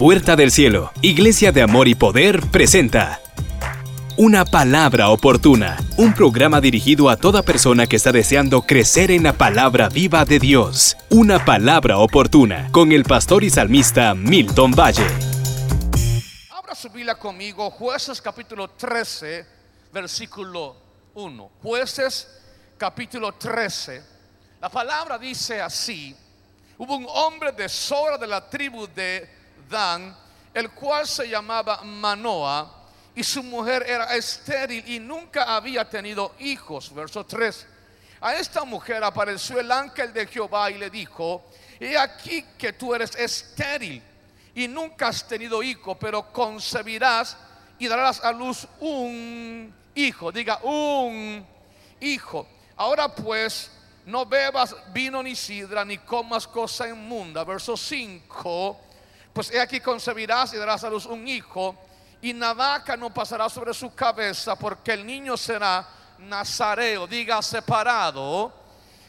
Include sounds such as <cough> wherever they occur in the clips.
puerta del cielo, Iglesia de Amor y Poder presenta Una palabra oportuna, un programa dirigido a toda persona que está deseando crecer en la palabra viva de Dios. Una palabra oportuna, con el pastor y salmista Milton Valle. Abra su Biblia conmigo, jueces capítulo 13, versículo 1. Jueces capítulo 13. La palabra dice así, hubo un hombre de Sora de la tribu de Dan, el cual se llamaba Manoa, y su mujer era estéril y nunca había tenido hijos. Verso 3. A esta mujer apareció el ángel de Jehová y le dijo, he aquí que tú eres estéril y nunca has tenido hijo, pero concebirás y darás a luz un hijo. Diga, un hijo. Ahora pues, no bebas vino ni sidra, ni comas cosa inmunda. Verso 5 pues he aquí concebirás y darás a luz un hijo, y navaca no pasará sobre su cabeza, porque el niño será nazareo, diga separado,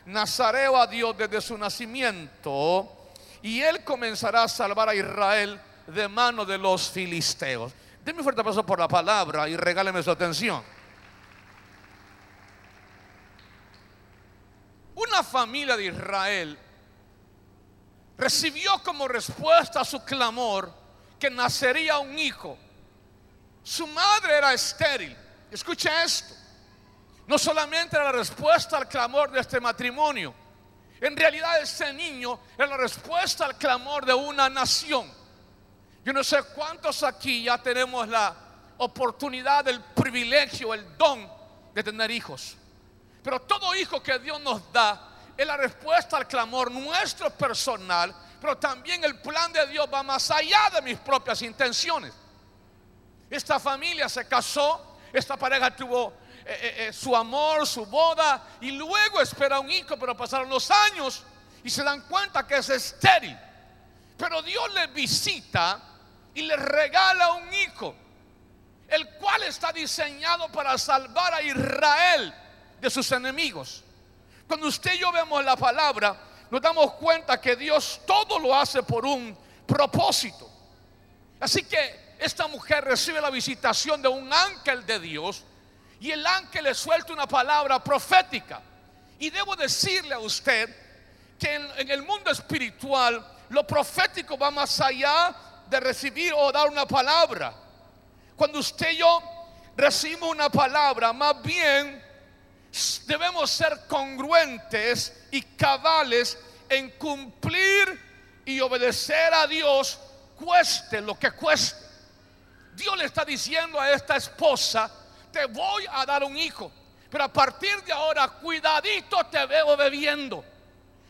nazareo a Dios desde su nacimiento, y él comenzará a salvar a Israel de mano de los filisteos. Denme un fuerte aplauso por la palabra y regáleme su atención. Una familia de Israel recibió como respuesta a su clamor que nacería un hijo. Su madre era estéril. Escucha esto. No solamente era la respuesta al clamor de este matrimonio. En realidad este niño era la respuesta al clamor de una nación. Yo no sé cuántos aquí ya tenemos la oportunidad, el privilegio, el don de tener hijos. Pero todo hijo que Dios nos da es la respuesta al clamor nuestro personal, pero también el plan de Dios va más allá de mis propias intenciones. Esta familia se casó, esta pareja tuvo eh, eh, eh, su amor, su boda, y luego espera un hijo, pero pasaron los años y se dan cuenta que es estéril. Pero Dios le visita y le regala un hijo, el cual está diseñado para salvar a Israel de sus enemigos. Cuando usted y yo vemos la palabra, nos damos cuenta que Dios todo lo hace por un propósito. Así que esta mujer recibe la visitación de un ángel de Dios y el ángel le suelta una palabra profética. Y debo decirle a usted que en, el mundo espiritual lo profético va más allá de recibir o dar una palabra. Cuando usted y yo recibimos una palabra, más bien debemos ser congruentes y cabales en cumplir y obedecer a Dios, cueste lo que cueste. Dios le está diciendo a esta esposa, te voy a dar un hijo, pero a partir de ahora, cuidadito te veo bebiendo.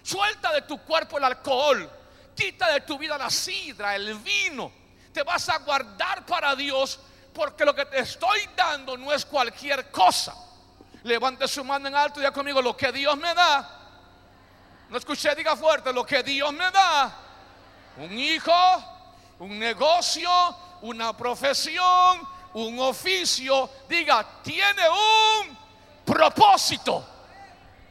Suelta de tu cuerpo el alcohol, quita de tu vida la sidra, el vino. Te vas a guardar para Dios porque lo que te estoy dando no es cualquier cosa. Levante su mano en alto y diga conmigo, lo que Dios me da. No escuché, diga fuerte, lo que Dios me da. Un hijo, un negocio, una profesión, un oficio. Diga, tiene un propósito.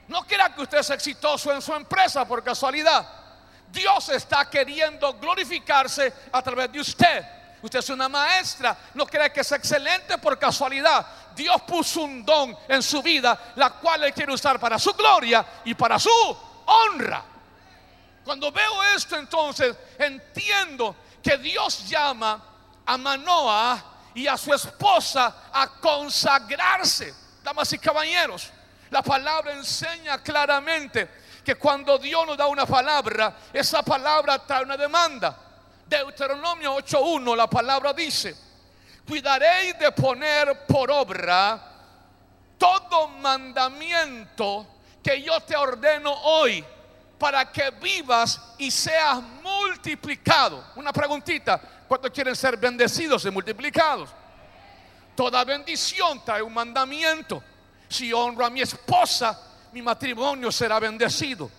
No quiera que usted sea exitoso en su empresa por casualidad. Dios está queriendo glorificarse a través de usted. Usted es una maestra, no cree que es excelente por casualidad. Dios puso un don en su vida, la cual Él quiere usar para su gloria y para su honra. Cuando veo esto entonces entiendo que Dios llama a Manoa y a su esposa a consagrarse. Damas y caballeros, la palabra enseña claramente que cuando Dios nos da una palabra, esa palabra trae una demanda. Deuteronomio 8.1, la palabra dice, cuidaréis de poner por obra todo mandamiento que yo te ordeno hoy para que vivas y seas multiplicado. Una preguntita, ¿cuántos quieren ser bendecidos y multiplicados? Toda bendición trae un mandamiento. Si honro a mi esposa, mi matrimonio será bendecido.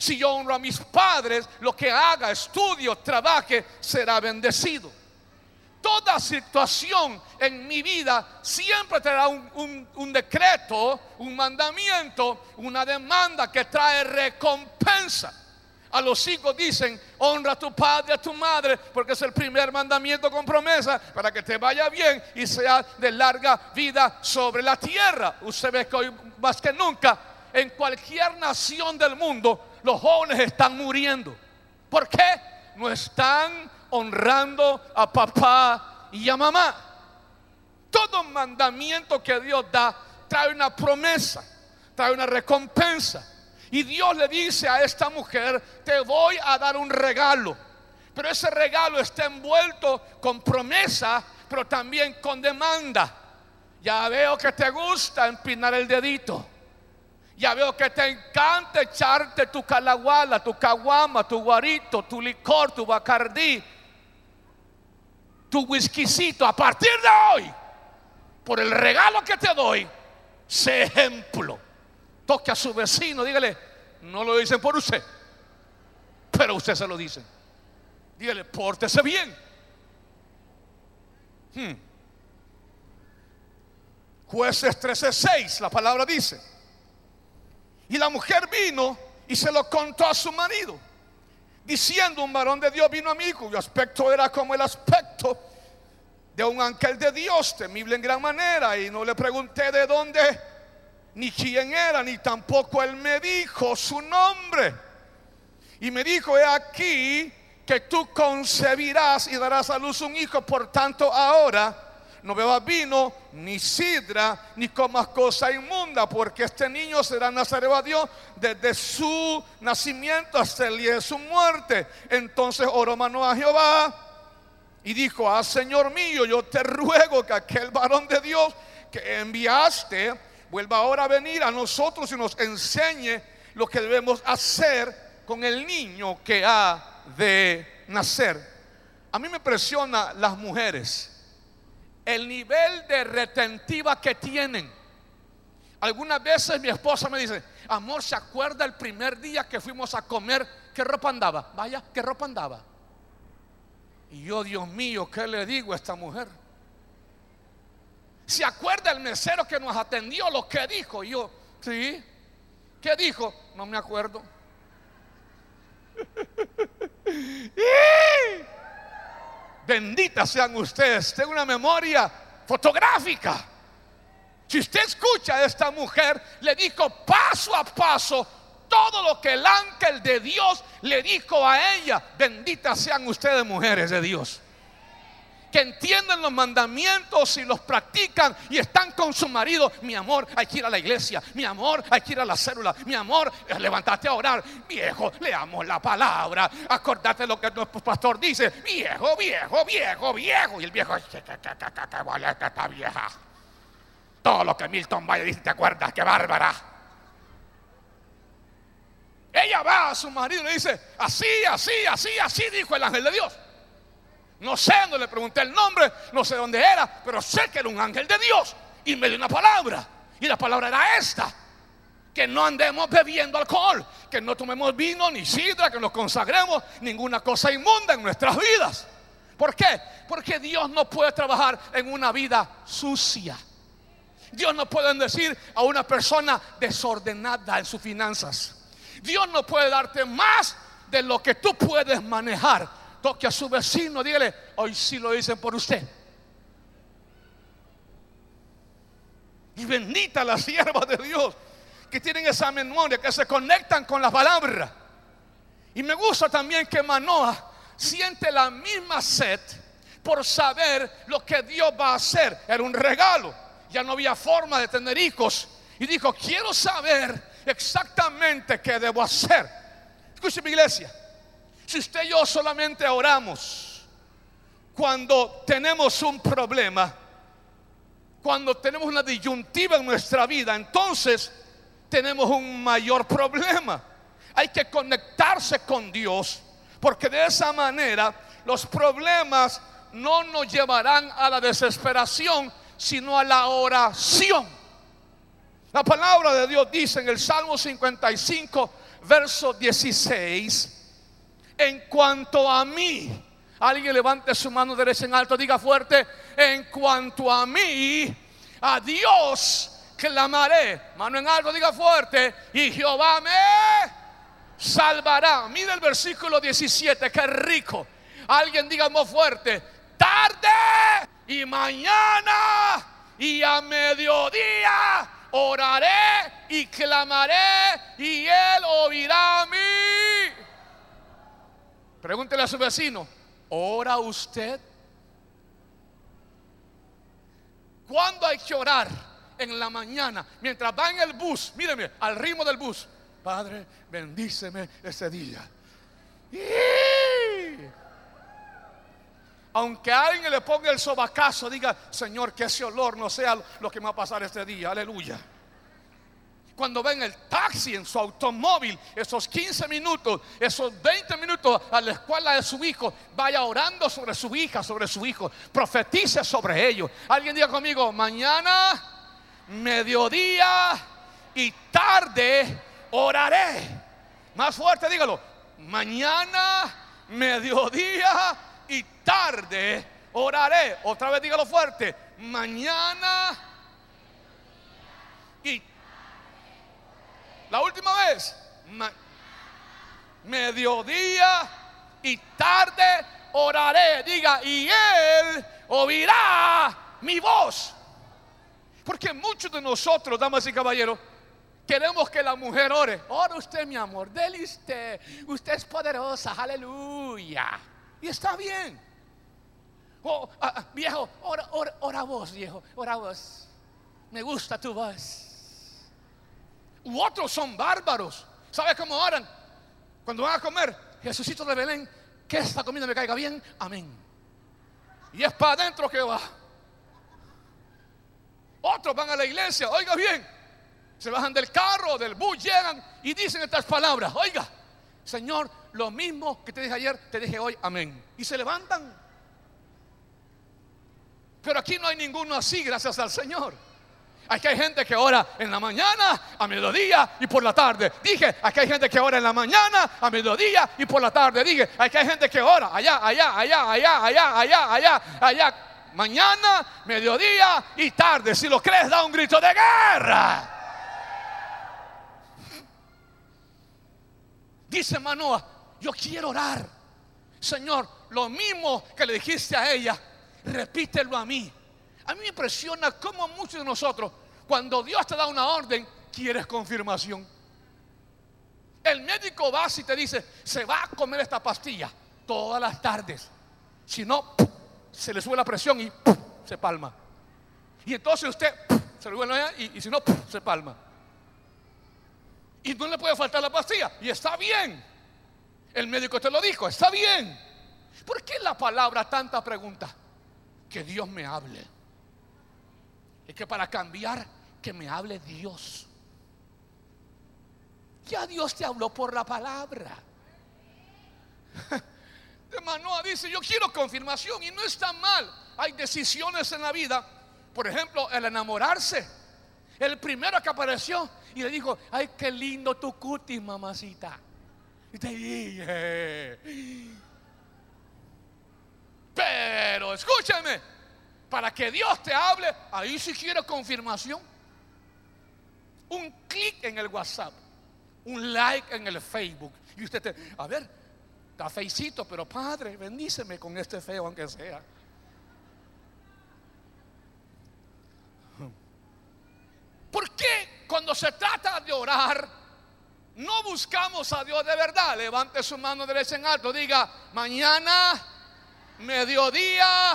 Si yo honro a mis padres, lo que haga, estudio, trabaje, será bendecido. Toda situación en mi vida siempre traerá un, decreto, un mandamiento, una demanda que trae recompensa. A los hijos dicen, honra a tu padre, a tu madre, porque es el primer mandamiento con promesa para que te vaya bien y sea de larga vida sobre la tierra. Usted ve que hoy más que nunca, en cualquier nación del mundo, los jóvenes están muriendo. ¿Por qué? No están honrando a papá y a mamá. Todo mandamiento que Dios da trae una promesa, trae una recompensa. Y Dios le dice a esta mujer, te voy a dar un regalo. Pero ese regalo está envuelto con promesa, pero también con demanda. Ya veo que te gusta empinar el dedito. Ya veo que te encanta echarte tu calaguala, tu caguama, tu guarito, tu licor, tu bacardí, tu whiskycito. A partir de hoy, por el regalo que te doy, sé ejemplo. Toque a su vecino, dígale, no lo dicen por usted, pero usted se lo dice. Dígale, pórtese bien. Hmm. Jueces 13:6, la palabra dice. Y la mujer vino y se lo contó a su marido, diciendo, un varón de Dios vino a mí cuyo aspecto era como el aspecto de un ángel de Dios, temible en gran manera, y no le pregunté de dónde, ni quién era, ni tampoco él me dijo su nombre. Y me dijo, he aquí que tú concebirás y darás a luz un hijo, por tanto ahora no bebas vino, ni sidra, ni comas cosa inmunda, porque este niño será nazareo a Dios desde su nacimiento hasta el día de su muerte. Entonces oró mano a Jehová y dijo, ah Señor mío, yo te ruego que aquel varón de Dios que enviaste vuelva ahora a venir a nosotros y nos enseñe lo que debemos hacer con el niño que ha de nacer. A mí me presiona las mujeres el nivel de retentiva que tienen. Algunas veces mi esposa me dice, amor, ¿se acuerda el primer día que fuimos a comer? ¿Qué ropa andaba? Vaya, ¿qué ropa andaba? Y yo, Dios mío, ¿qué le digo a esta mujer? ¿Se acuerda el mesero que nos atendió lo que dijo? Y yo, sí. ¿Qué dijo? No me acuerdo. <laughs> Benditas sean ustedes. Tengo una memoria fotográfica. Si usted escucha a esta mujer, le dijo paso a paso todo lo que el ángel de Dios le dijo a ella. Benditas sean ustedes, mujeres de Dios que entienden los mandamientos y los practican y están con su marido. Mi amor, hay que ir a la iglesia. Mi amor, hay que ir a la célula. Mi amor, levantate a orar. Viejo, leamos la palabra. Acordate lo que nuestro pastor dice. Viejo, viejo, viejo, viejo. Y el viejo, esta vieja. Todo lo que Milton Valle dice, ¿te acuerdas? ¡Qué bárbara! Ella va a su marido y le dice, así, así, así, así dijo el ángel de Dios. No sé, no le pregunté el nombre, no sé dónde era, pero sé que era un ángel de Dios y me dio una palabra. Y la palabra era esta. Que no andemos bebiendo alcohol, que no tomemos vino ni sidra, que nos consagremos ninguna cosa inmunda en nuestras vidas. ¿Por qué? Porque Dios no puede trabajar en una vida sucia. Dios no puede decir a una persona desordenada en sus finanzas. Dios no puede darte más de lo que tú puedes manejar toque a su vecino, dígale, hoy sí lo dicen por usted. Y bendita la sierva de Dios que tienen esa memoria, que se conectan con la palabra. Y me gusta también que Manoa siente la misma sed por saber lo que Dios va a hacer. Era un regalo. Ya no había forma de tener hijos. Y dijo, quiero saber exactamente qué debo hacer. Escuche mi iglesia. Si usted y yo solamente oramos cuando tenemos un problema, cuando tenemos una disyuntiva en nuestra vida, entonces tenemos un mayor problema. Hay que conectarse con Dios, porque de esa manera los problemas no nos llevarán a la desesperación, sino a la oración. La palabra de Dios dice en el Salmo 55, verso 16, en cuanto a mí, alguien levante su mano derecha en alto, diga fuerte, en cuanto a mí, a Dios clamaré. Mano en alto, diga fuerte, y Jehová me salvará. Mira el versículo 17, qué rico. Alguien diga más fuerte, tarde y mañana y a mediodía oraré y clamaré y él oirá a mí. Pregúntele a su vecino, ¿ora usted? ¿Cuándo hay que orar? En la mañana, mientras va en el bus, míreme, al ritmo del bus. Padre, bendíceme ese día. Aunque alguien le ponga el sobacazo, diga, Señor, que ese olor no sea lo que me va a pasar este día. Aleluya cuando ven el taxi en su automóvil, esos 15 minutos, esos 20 minutos a la escuela de su hijo, vaya orando sobre su hija, sobre su hijo, profetice sobre ellos. Alguien diga conmigo, mañana, mediodía y tarde oraré. Más fuerte, dígalo. Mañana, mediodía y tarde oraré. Otra vez dígalo fuerte. Mañana y la última vez, mediodía y tarde oraré. Diga, y él oirá mi voz. Porque muchos de nosotros, damas y caballeros, queremos que la mujer ore. Ora usted, mi amor, dele usted. Usted es poderosa, aleluya. Y está bien. Oh, ah, ah, viejo, ora, ora, ora vos, viejo, ora vos. Me gusta tu voz. U otros son bárbaros. ¿Sabe cómo oran? Cuando van a comer, Jesucito de Belén, que esta comida me caiga bien. Amén. Y es para adentro que va. Otros van a la iglesia, oiga bien. Se bajan del carro, del bus, llegan y dicen estas palabras. Oiga, Señor, lo mismo que te dije ayer, te dije hoy. Amén. Y se levantan. Pero aquí no hay ninguno así, gracias al Señor. Aquí hay gente que ora en la mañana, a mediodía y por la tarde. Dije, aquí hay gente que ora en la mañana, a mediodía y por la tarde. Dije, aquí hay gente que ora allá, allá, allá, allá, allá, allá, allá, allá. Mañana, mediodía y tarde. Si lo crees, da un grito de guerra. Dice Manoa, yo quiero orar. Señor, lo mismo que le dijiste a ella, repítelo a mí. A mí me impresiona cómo muchos de nosotros, cuando Dios te da una orden, quieres confirmación. El médico va y te dice, se va a comer esta pastilla todas las tardes. Si no, se le sube la presión y se palma. Y entonces usted se lo vuelve y, y si no, se palma. Y no le puede faltar la pastilla. Y está bien. El médico te lo dijo, está bien. ¿Por qué la palabra tanta pregunta? Que Dios me hable. Es que para cambiar, que me hable Dios. Ya Dios te habló por la palabra. <laughs> De Manoa dice, yo quiero confirmación y no está mal. Hay decisiones en la vida. Por ejemplo, el enamorarse. El primero que apareció y le dijo, ay, qué lindo tu cutis, mamacita. Y te dije, pero escúchame, para que Dios te hable, ahí si quiere confirmación. Un clic en el WhatsApp, un like en el Facebook. Y usted te, a ver, está feicito, pero Padre, bendíceme con este feo aunque sea. ¿Por qué cuando se trata de orar no buscamos a Dios de verdad? Levante su mano derecha en alto, diga, mañana, mediodía,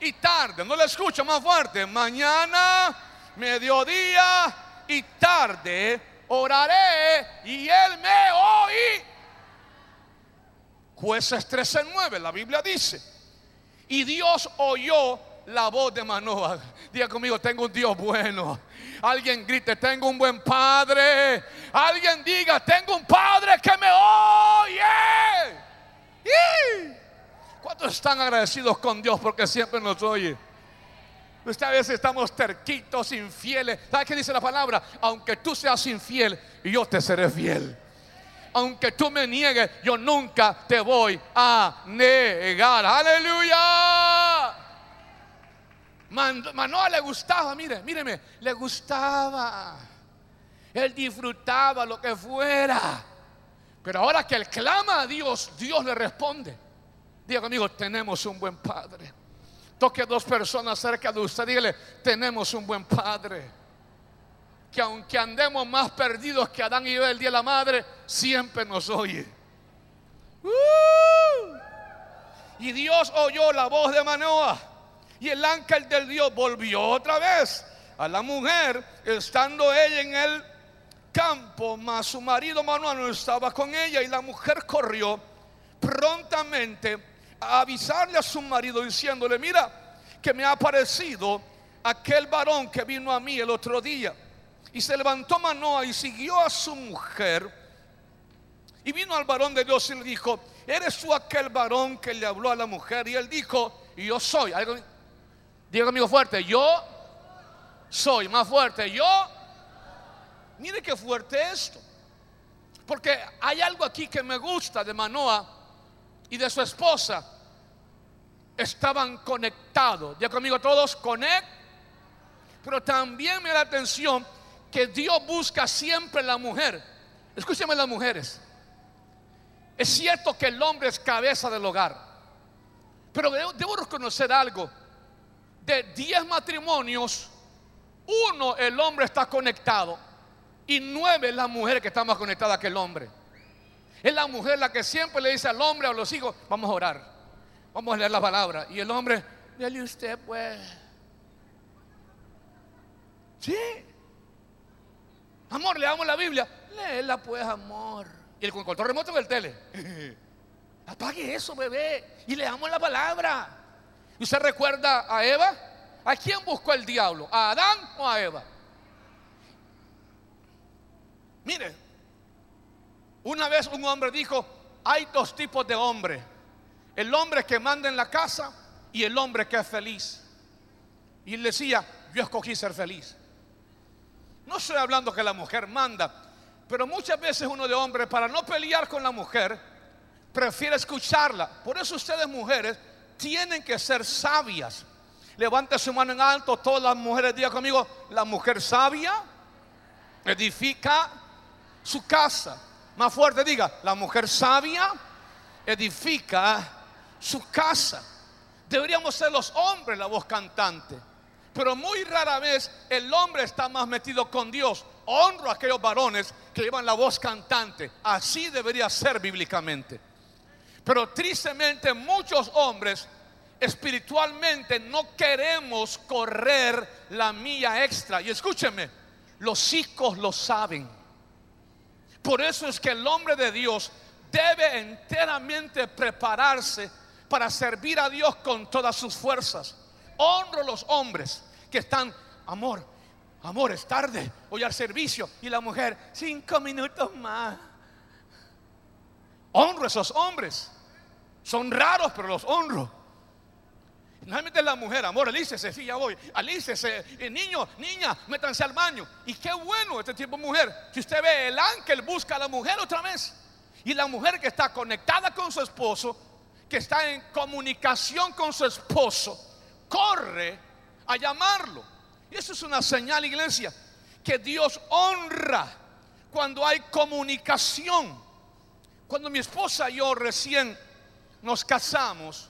y tarde. No le escucho más fuerte. Mañana, mediodía y tarde oraré y él me oí. Jueces 13:9, la Biblia dice. Y Dios oyó la voz de Manoah. Diga conmigo, tengo un Dios bueno. Alguien grite, tengo un buen padre. Alguien diga, tengo un padre que me oye. ¿Cuántos están agradecidos con Dios porque siempre nos oye? Usted a veces estamos terquitos, infieles. ¿Sabe qué dice la palabra? Aunque tú seas infiel, yo te seré fiel. Aunque tú me niegues, yo nunca te voy a negar. Aleluya. Manoa le gustaba, mire, míreme, le gustaba. Él disfrutaba lo que fuera Pero ahora que él clama a Dios, Dios le responde. Diga conmigo, tenemos un buen padre. Toque a dos personas cerca de usted, dígale, tenemos un buen padre. Que aunque andemos más perdidos que Adán y Eva el día de la madre, siempre nos oye. ¡Uh! Y Dios oyó la voz de Manoah. Y el ángel del Dios volvió otra vez a la mujer, estando ella en el campo, mas su marido Manoah no estaba con ella. Y la mujer corrió prontamente a avisarle a su marido diciéndole, mira, que me ha aparecido aquel varón que vino a mí el otro día. Y se levantó Manoah y siguió a su mujer. Y vino al varón de Dios y le dijo, ¿eres tú aquel varón que le habló a la mujer? Y él dijo, yo soy. Diga conmigo fuerte, yo soy. Más fuerte, yo. Mire qué fuerte esto. Porque hay algo aquí que me gusta de Manoah y de su esposa. Estaban conectados. Diga conmigo todos, conect. Pero también me da atención que Dios busca siempre la mujer. Escúcheme las mujeres. Es cierto que el hombre es cabeza del hogar, pero debo, reconocer algo. De 10 matrimonios, uno el hombre está conectado y nueve es la mujer que está más conectada que el hombre. Es la mujer la que siempre le dice al hombre o a los hijos, vamos a orar, vamos a leer la palabra. Y el hombre, dale usted pues. Sí. Amor, leamos la Biblia. Léela pues, amor. Y el control remoto en el tele. <laughs> Apague eso, bebé. Y leamos la palabra. ¿Y usted recuerda a Eva? ¿A quién buscó el diablo? ¿A Adán o a Eva? Mire, una vez un hombre dijo, hay dos tipos de hombre. El hombre que manda en la casa y el hombre que es feliz. Y él decía, yo escogí ser feliz. No estoy hablando que la mujer manda, pero muchas veces uno de hombre, para no pelear con la mujer, prefiere escucharla. Por eso ustedes mujeres tienen que ser sabias. Levante su mano en alto, todas las mujeres, diga conmigo, la mujer sabia edifica su casa. Más fuerte diga, la mujer sabia edifica su casa. Deberíamos ser los hombres la voz cantante. Pero muy rara vez el hombre está más metido con Dios. Honro a aquellos varones que llevan la voz cantante. Así debería ser bíblicamente. Pero tristemente muchos hombres espiritualmente no queremos correr la milla extra. Y escúcheme, los hijos lo saben. Por eso es que el hombre de Dios debe enteramente prepararse para servir a Dios con todas sus fuerzas. Honro a los hombres que están, amor, amor, es tarde, voy al servicio. Y la mujer, cinco minutos más. Honro a esos hombres. Son raros, pero los honro. Normalmente la mujer, amor, alícese, sí, ya voy, alícese, eh, niño, niña, métanse al baño. Y qué bueno este tipo de mujer. Si usted ve el ángel busca a la mujer otra vez. Y la mujer que está conectada con su esposo, que está en comunicación con su esposo, corre a llamarlo. Y eso es una señal, iglesia, que Dios honra cuando hay comunicación. Cuando mi esposa y yo recién nos casamos,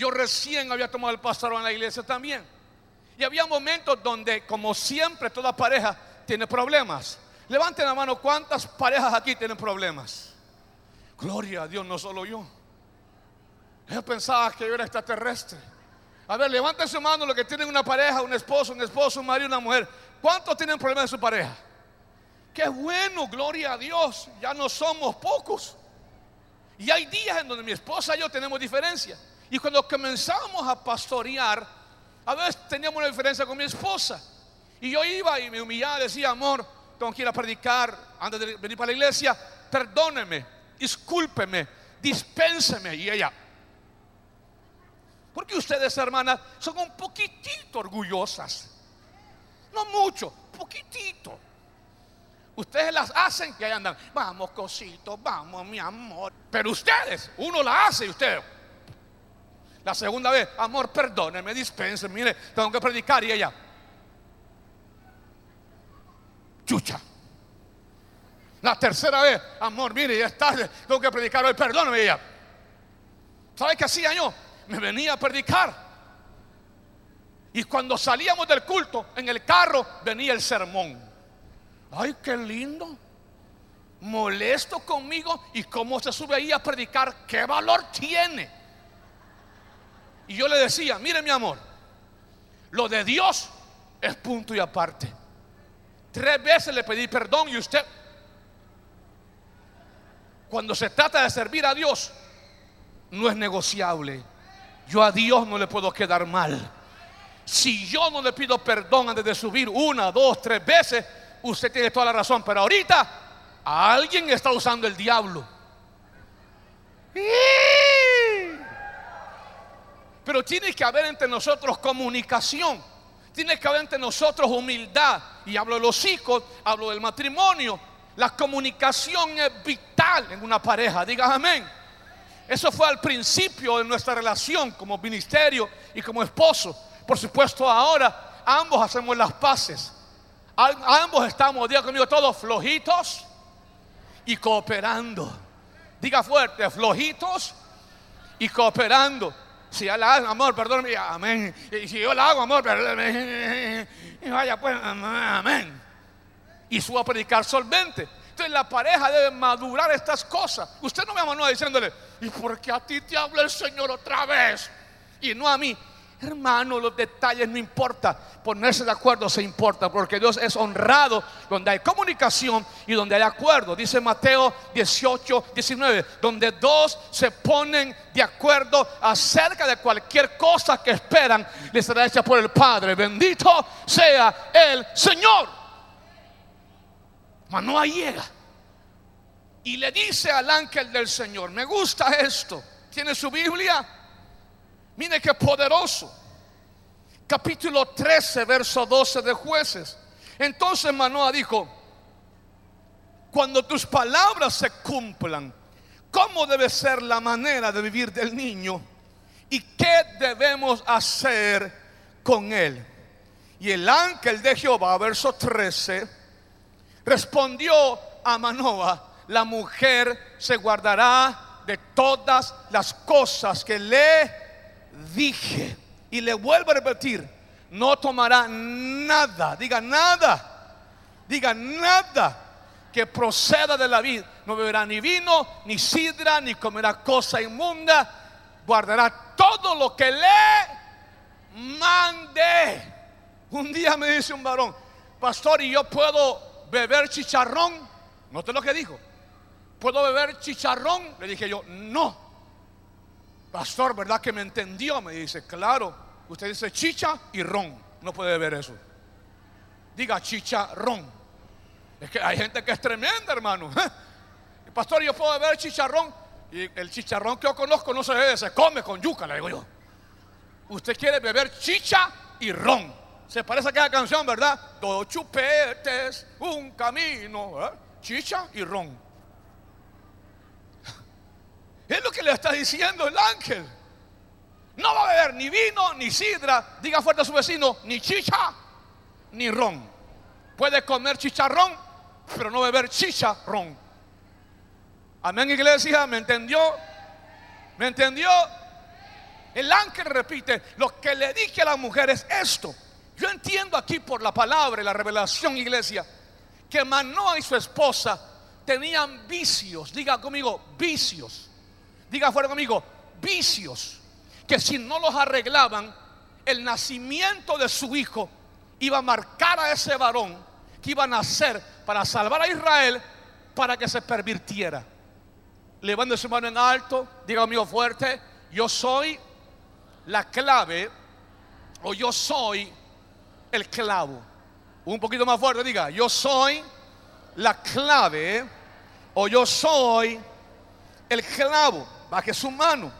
yo recién había tomado el pastor en la iglesia también. Y había momentos donde, como siempre, toda pareja tiene problemas. Levanten la mano, ¿cuántas parejas aquí tienen problemas? Gloria a Dios, no solo yo. Yo pensaba que yo era extraterrestre. A ver, levanten su mano los que tienen una pareja, un esposo, un esposo, un marido, una mujer. ¿Cuántos tienen problemas en su pareja? Qué bueno, gloria a Dios. Ya no somos pocos. Y hay días en donde mi esposa y yo tenemos diferencia. Y cuando comenzamos a pastorear, a veces teníamos una diferencia con mi esposa. Y yo iba y me humillaba, decía, amor, tengo que ir a predicar antes de venir para la iglesia. Perdóneme, discúlpeme, dispénseme. Y ella, porque ustedes, hermanas, son un poquitito orgullosas. No mucho, poquitito. Ustedes las hacen que andan, vamos cosito, vamos mi amor. Pero ustedes, uno la hace y usted. La segunda vez, amor, perdóneme, dispense, mire, tengo que predicar y ella. Chucha. La tercera vez, amor, mire, ya es tarde, tengo que predicar hoy, perdóname ella. ¿Sabe qué hacía yo? Me venía a predicar. Y cuando salíamos del culto, en el carro venía el sermón. Ay, qué lindo. Molesto conmigo y cómo se sube ahí a predicar, qué valor tiene. Y yo le decía, mire mi amor, lo de Dios es punto y aparte. Tres veces le pedí perdón y usted, cuando se trata de servir a Dios, no es negociable. Yo a Dios no le puedo quedar mal. Si yo no le pido perdón antes de subir una, dos, tres veces, usted tiene toda la razón. Pero ahorita alguien está usando el diablo. Pero tiene que haber entre nosotros comunicación. Tiene que haber entre nosotros humildad. Y hablo de los hijos, hablo del matrimonio. La comunicación es vital en una pareja. Diga amén. Eso fue al principio de nuestra relación como ministerio y como esposo. Por supuesto, ahora ambos hacemos las paces. Ambos estamos, diga conmigo, todos flojitos y cooperando. Diga fuerte, flojitos y cooperando. Si ya la hago, amor, perdóname, amén. Y si yo la hago, amor, perdóname. Y vaya pues, amén. Y subo a predicar solvente. Entonces la pareja debe madurar estas cosas. Usted no me amanó diciéndole, ¿y por qué a ti te habla el Señor otra vez? Y no a mí. Hermano, los detalles no importa. Ponerse de acuerdo se importa porque Dios es honrado donde hay comunicación y donde hay acuerdo. Dice Mateo 18, 19, donde dos se ponen de acuerdo acerca de cualquier cosa que esperan, les será hecha por el Padre. Bendito sea el Señor. Manoa llega y le dice al ángel del Señor, me gusta esto. ¿Tiene su Biblia? Mire qué poderoso. Capítulo 13, verso 12 de jueces. Entonces Manoa dijo, cuando tus palabras se cumplan, ¿cómo debe ser la manera de vivir del niño? ¿Y qué debemos hacer con él? Y el ángel de Jehová, verso 13, respondió a Manoa, la mujer se guardará de todas las cosas que le dije. Y le vuelvo a repetir, no tomará nada, diga nada, diga nada que proceda de la vida. No beberá ni vino, ni sidra, ni comerá cosa inmunda. Guardará todo lo que le mande. Un día me dice un varón, pastor, ¿y yo puedo beber chicharrón? Note lo que dijo. ¿Puedo beber chicharrón? Le dije yo, no. Pastor, ¿verdad que me entendió? Me dice, claro. Usted dice chicha y ron. No puede ver eso. Diga chicha, ron. Es que hay gente que es tremenda, hermano. <laughs> Pastor, yo puedo beber chicharrón. Y el chicharrón que yo conozco no se bebe, se come con yuca, le digo yo. Usted quiere beber chicha y ron. Se parece a aquella canción, ¿verdad? Dos chupetes, un camino. ¿eh? Chicha y ron. Es lo que le está diciendo el ángel. No va a beber ni vino, ni sidra. Diga fuerte a su vecino, ni chicha, ni ron. Puede comer chicharrón, pero no beber chicharrón. Amén, iglesia. ¿Me entendió? ¿Me entendió? El ángel repite, lo que le dije a la mujer es esto. Yo entiendo aquí por la palabra y la revelación, iglesia, que Manoa y su esposa tenían vicios. Diga conmigo, vicios diga fuera conmigo, vicios, que si no los arreglaban, el nacimiento de su hijo iba a marcar a ese varón que iba a nacer para salvar a Israel para que se pervirtiera. Levante su mano en alto, diga conmigo fuerte, yo soy la clave o yo soy el clavo. Un poquito más fuerte, diga, yo soy la clave o yo soy el clavo baje su mano.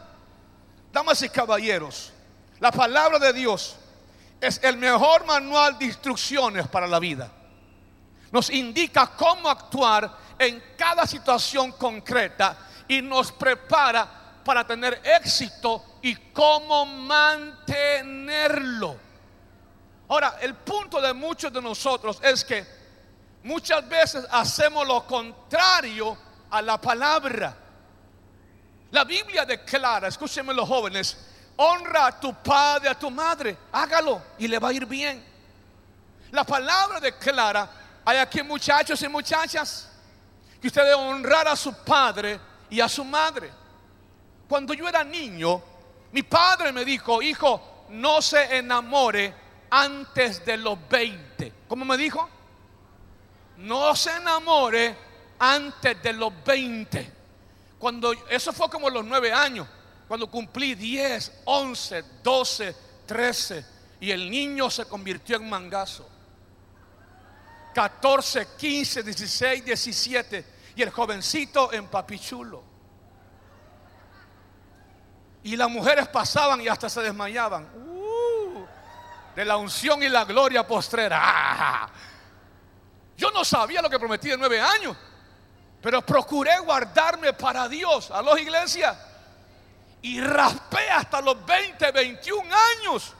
Damas y caballeros, la palabra de Dios es el mejor manual de instrucciones para la vida. Nos indica cómo actuar en cada situación concreta y nos prepara para tener éxito y cómo mantenerlo. Ahora, el punto de muchos de nosotros es que muchas veces hacemos lo contrario a la palabra. La Biblia declara, escúchenme los jóvenes, honra a tu padre, a tu madre, hágalo y le va a ir bien. La palabra declara, hay aquí muchachos y muchachas, que usted debe honrar a su padre y a su madre. Cuando yo era niño, mi padre me dijo, hijo, no se enamore antes de los 20. ¿Cómo me dijo? No se enamore antes de los 20. Cuando eso fue como los 9 años, cuando cumplí 10, 11, 12, 13 y el niño se convirtió en mangazo. 14, 15, 16, 17 y el jovencito en papichulo. Y las mujeres pasaban y hasta se desmayaban. Uh, de la unción y la gloria postrera. <laughs> Yo no sabía lo que prometí de nueve años, pero procuré guardarme para Dios. A los iglesias. Y raspé hasta los 20, 21 años.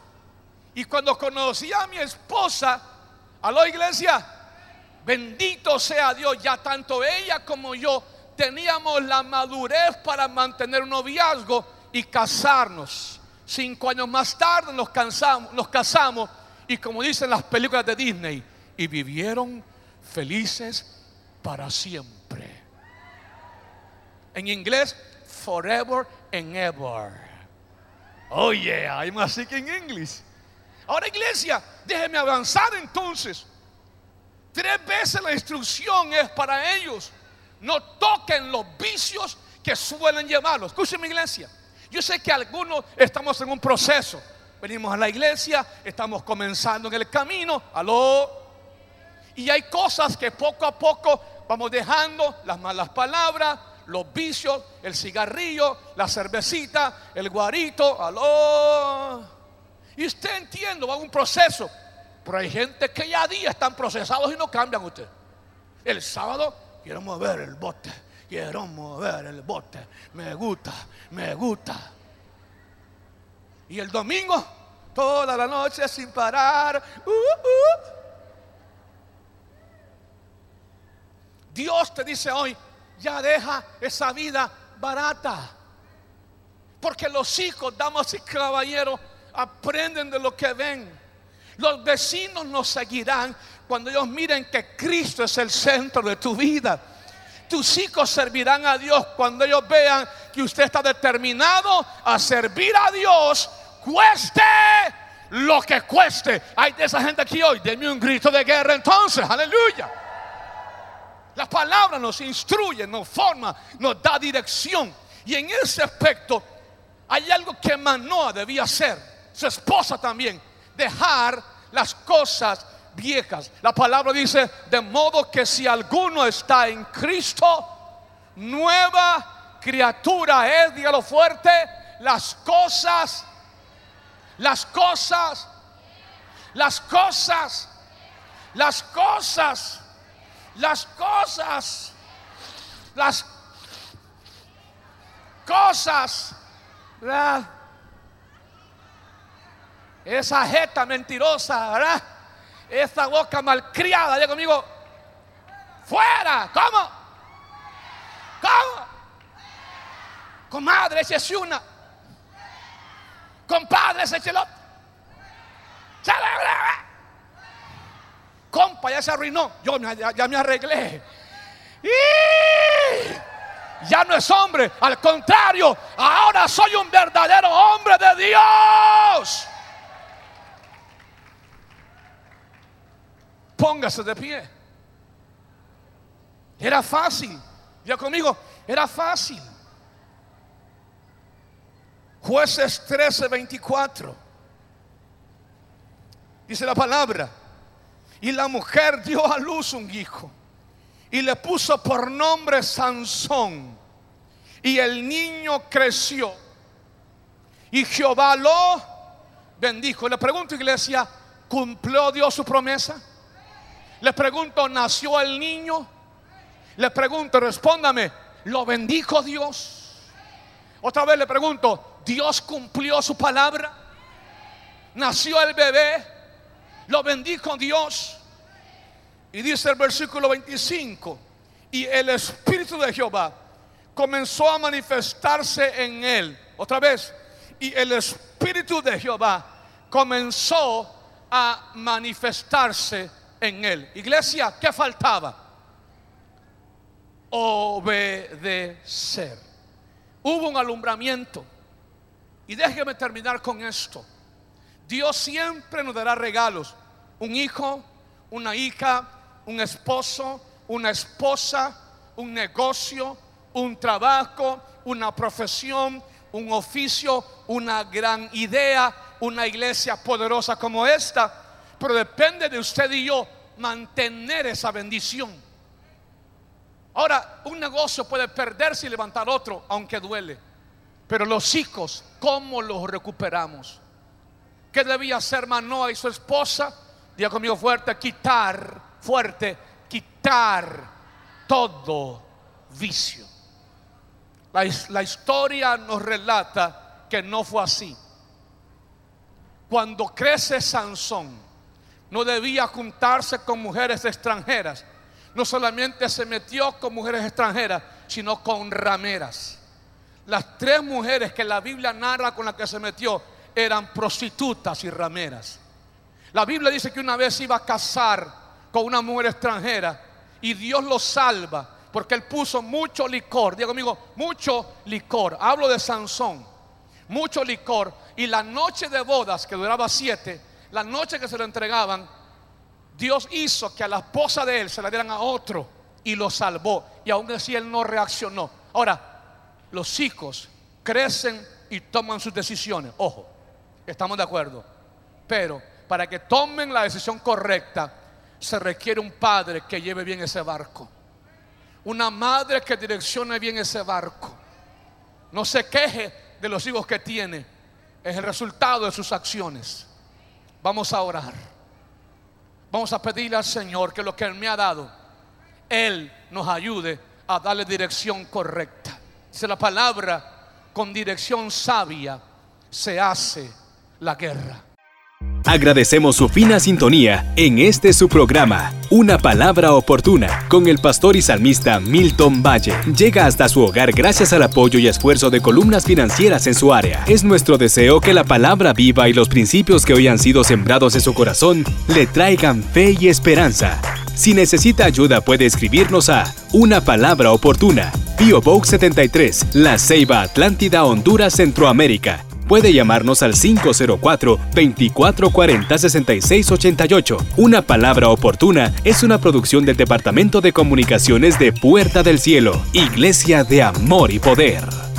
Y cuando conocí a mi esposa, a iglesia, bendito sea Dios, ya tanto ella como yo teníamos la madurez para mantener un noviazgo y casarnos. Cinco años más tarde nos, cansamos, nos casamos y como dicen las películas de Disney, y vivieron felices para siempre. En inglés, forever and ever. Oh yeah, I'm speaking English. Ahora iglesia, déjeme avanzar entonces. Tres veces la instrucción es para ellos. No toquen los vicios que suelen llevarlos. Escúcheme iglesia. Yo sé que algunos estamos en un proceso. Venimos a la iglesia, estamos comenzando en el camino. Aló. Y hay cosas que poco a poco vamos dejando, las malas palabras, los vicios, el cigarrillo, la cervecita, el guarito. Aló. Y usted entiende, va a un proceso. Pero hay gente que ya a día están procesados y no cambian usted. El sábado quiero mover el bote quiero mover el bote. Me gusta, me gusta. Y el domingo, toda la noche sin parar. Uh, uh. Dios te dice hoy, ya deja esa vida barata. Porque los hijos, damas y caballeros, aprenden de lo que ven. Los vecinos nos seguirán cuando ellos miren que Cristo es el centro de tu vida tus hijos servirán a Dios cuando ellos vean que usted está determinado a servir a Dios, cueste lo que cueste. Hay de esa gente aquí hoy, denme un grito de guerra entonces, aleluya. La palabra nos instruye, nos forma, nos da dirección. Y en ese aspecto hay algo que Manoa debía hacer, su esposa también, dejar las cosas viejas. La palabra dice, de modo que si alguno está en Cristo, nueva criatura es, dígalo fuerte, las cosas, las cosas, las cosas, las cosas, las cosas, las cosas, esa jeta mentirosa, ¿verdad? esa boca malcriada, diga conmigo, fuera, ¿cómo? ¿Cómo? Comadre, ese es una. Compadre, ese es el otro. Compa, ya se arruinó. Yo ya, me arreglé. ya no es hombre. Al contrario, ahora soy un verdadero hombre de Dios. Póngase de pie. Era fácil. Ya conmigo, era fácil. Jueces 13, 24. Dice la palabra. Y la mujer dio a luz un hijo. Y le puso por nombre Sansón. Y el niño creció. Y Jehová lo bendijo. Le pregunto, iglesia, ¿cumplió Dios su promesa? Le pregunto, ¿nació el niño? Le pregunto, respóndame, ¿lo bendijo Dios? Otra vez le pregunto, ¿Dios cumplió su palabra? ¿Nació el bebé? ¿Lo bendijo Dios? Y dice el versículo 25, y el Espíritu de Jehová comenzó a manifestarse en él. Otra vez, y el Espíritu de Jehová comenzó a manifestarse en él. Iglesia, ¿qué faltaba? Obedecer. Hubo un alumbramiento. Y déjeme terminar con esto. Dios siempre nos dará regalos. Un hijo, una hija, un esposo, una esposa, un negocio, un trabajo, una profesión, un oficio, una gran idea, una iglesia poderosa como esta. Pero depende de usted y yo mantener esa bendición. Ahora, un negocio puede perderse y levantar otro, aunque duele. Pero los hijos, ¿cómo los recuperamos? ¿Qué debía hacer Manoa y su esposa? Diga conmigo fuerte, quitar, fuerte, quitar todo vicio. La, la, historia nos relata que no fue así. Cuando crece Sansón, no debía juntarse con mujeres extranjeras. No solamente se metió con mujeres extranjeras, sino con rameras. Las tres mujeres que la Biblia narra con las que se metió eran prostitutas y rameras. La Biblia dice que una vez iba a casar con una mujer extranjera y Dios lo salva porque él puso mucho licor. Digo amigo, mucho licor. Hablo de Sansón. Mucho licor. Y la noche de bodas, que duraba siete, la noche que se lo entregaban, Dios hizo que a la esposa de él se la dieran a otro y lo salvó. Y aún así él no reaccionó. Ahora, los hijos crecen y toman sus decisiones. Ojo, estamos de acuerdo. Pero para que tomen la decisión correcta, se requiere un padre que lleve bien ese barco. Una madre que direccione bien ese barco. No se queje de los hijos que tiene. Es el resultado de sus acciones. Vamos a orar. Vamos a pedirle al Señor que lo que Él me ha dado, Él nos ayude a darle dirección correcta. Dice la palabra, con dirección sabia se hace la guerra. Agradecemos su fina sintonía en este su programa, Una Palabra Oportuna, con el pastor y salmista Milton Valle. Llega hasta su hogar gracias al apoyo y esfuerzo de columnas financieras en su área. Es nuestro deseo que la palabra viva y los principios que hoy han sido sembrados en su corazón le traigan fe y esperanza. Si necesita ayuda puede escribirnos a Una Palabra Oportuna, Pio Box 73, La Ceiba Atlántida, Honduras, Centroamérica puede llamarnos al 504-2440-6688. Una palabra oportuna es una producción del Departamento de Comunicaciones de Puerta del Cielo, Iglesia de Amor y Poder.